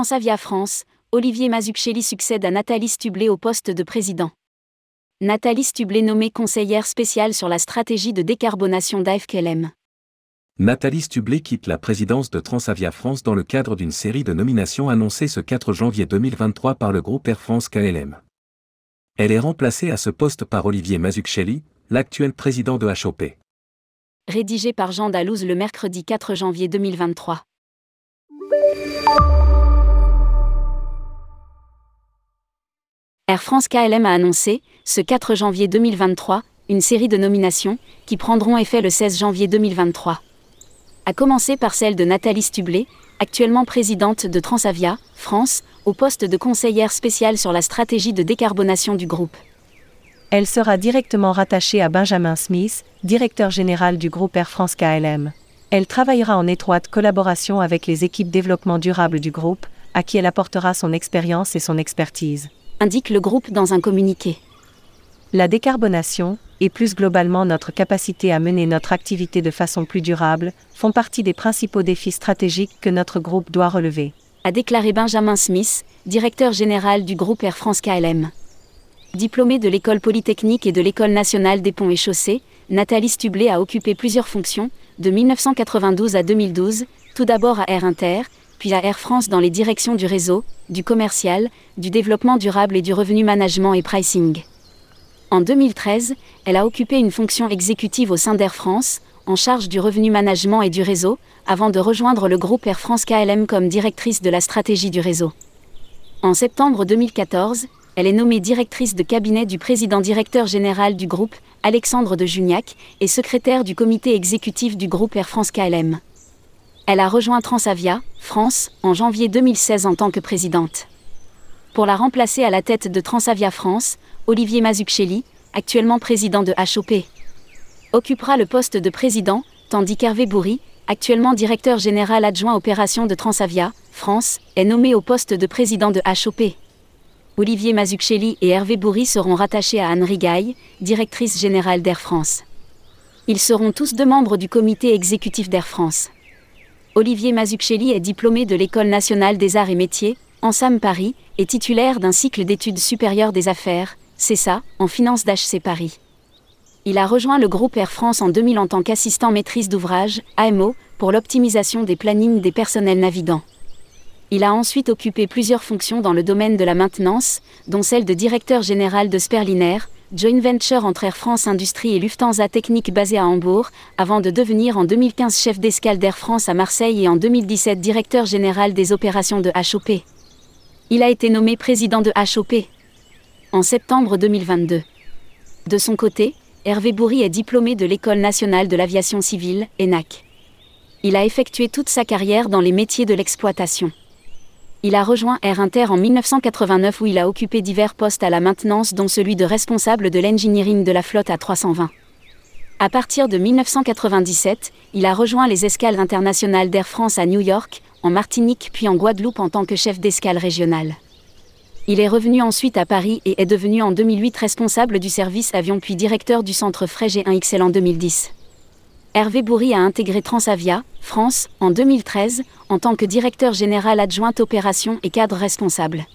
Transavia France, Olivier Mazzucchelli succède à Nathalie Stublet au poste de président. Nathalie Stublet nommée conseillère spéciale sur la stratégie de décarbonation d'AFKLM. Nathalie Stublet quitte la présidence de Transavia France dans le cadre d'une série de nominations annoncées ce 4 janvier 2023 par le groupe Air France KLM. Elle est remplacée à ce poste par Olivier Mazzucchelli, l'actuel président de HOP. Rédigé par Jean Dalouse le mercredi 4 janvier 2023. Air France KLM a annoncé, ce 4 janvier 2023, une série de nominations qui prendront effet le 16 janvier 2023. À commencer par celle de Nathalie Stublet, actuellement présidente de Transavia, France, au poste de conseillère spéciale sur la stratégie de décarbonation du groupe. Elle sera directement rattachée à Benjamin Smith, directeur général du groupe Air France KLM. Elle travaillera en étroite collaboration avec les équipes développement durable du groupe, à qui elle apportera son expérience et son expertise indique le groupe dans un communiqué. La décarbonation, et plus globalement notre capacité à mener notre activité de façon plus durable, font partie des principaux défis stratégiques que notre groupe doit relever. A déclaré Benjamin Smith, directeur général du groupe Air France KLM. Diplômée de l'école polytechnique et de l'école nationale des ponts et chaussées, Nathalie Stublet a occupé plusieurs fonctions, de 1992 à 2012, tout d'abord à Air Inter, puis à Air France dans les directions du réseau, du commercial, du développement durable et du revenu management et pricing. En 2013, elle a occupé une fonction exécutive au sein d'Air France, en charge du revenu management et du réseau, avant de rejoindre le groupe Air France KLM comme directrice de la stratégie du réseau. En septembre 2014, elle est nommée directrice de cabinet du président directeur général du groupe, Alexandre de Juniac, et secrétaire du comité exécutif du groupe Air France KLM. Elle a rejoint Transavia, France, en janvier 2016 en tant que présidente. Pour la remplacer à la tête de Transavia France, Olivier Mazzucchelli, actuellement président de HOP, occupera le poste de président, tandis qu'Hervé Bourri, actuellement directeur général adjoint opération de Transavia, France, est nommé au poste de président de HOP. Olivier Mazzucchelli et Hervé Bourri seront rattachés à Anne Rigaille, directrice générale d'Air France. Ils seront tous deux membres du comité exécutif d'Air France. Olivier Mazzucchelli est diplômé de l'École nationale des arts et métiers, Sam Paris, et titulaire d'un cycle d'études supérieures des affaires, CESA, en finance d'HC Paris. Il a rejoint le groupe Air France en 2000 en tant qu'assistant maîtrise d'ouvrage, AMO, pour l'optimisation des plannings des personnels navigants. Il a ensuite occupé plusieurs fonctions dans le domaine de la maintenance, dont celle de directeur général de Sperliner, joint venture entre Air France Industrie et Lufthansa Technique basée à Hambourg, avant de devenir en 2015 chef d'escale d'Air France à Marseille et en 2017 directeur général des opérations de HOP. Il a été nommé président de HOP en septembre 2022. De son côté, Hervé Bourri est diplômé de l'École nationale de l'aviation civile, ENAC. Il a effectué toute sa carrière dans les métiers de l'exploitation. Il a rejoint Air Inter en 1989 où il a occupé divers postes à la maintenance dont celui de responsable de l'engineering de la flotte à 320. À partir de 1997, il a rejoint les escales internationales d'Air France à New York, en Martinique puis en Guadeloupe en tant que chef d'escale régionale. Il est revenu ensuite à Paris et est devenu en 2008 responsable du service avion puis directeur du centre Frais G1XL en 2010. Hervé Bourri a intégré Transavia, France, en 2013, en tant que directeur général adjoint opération et cadre responsable.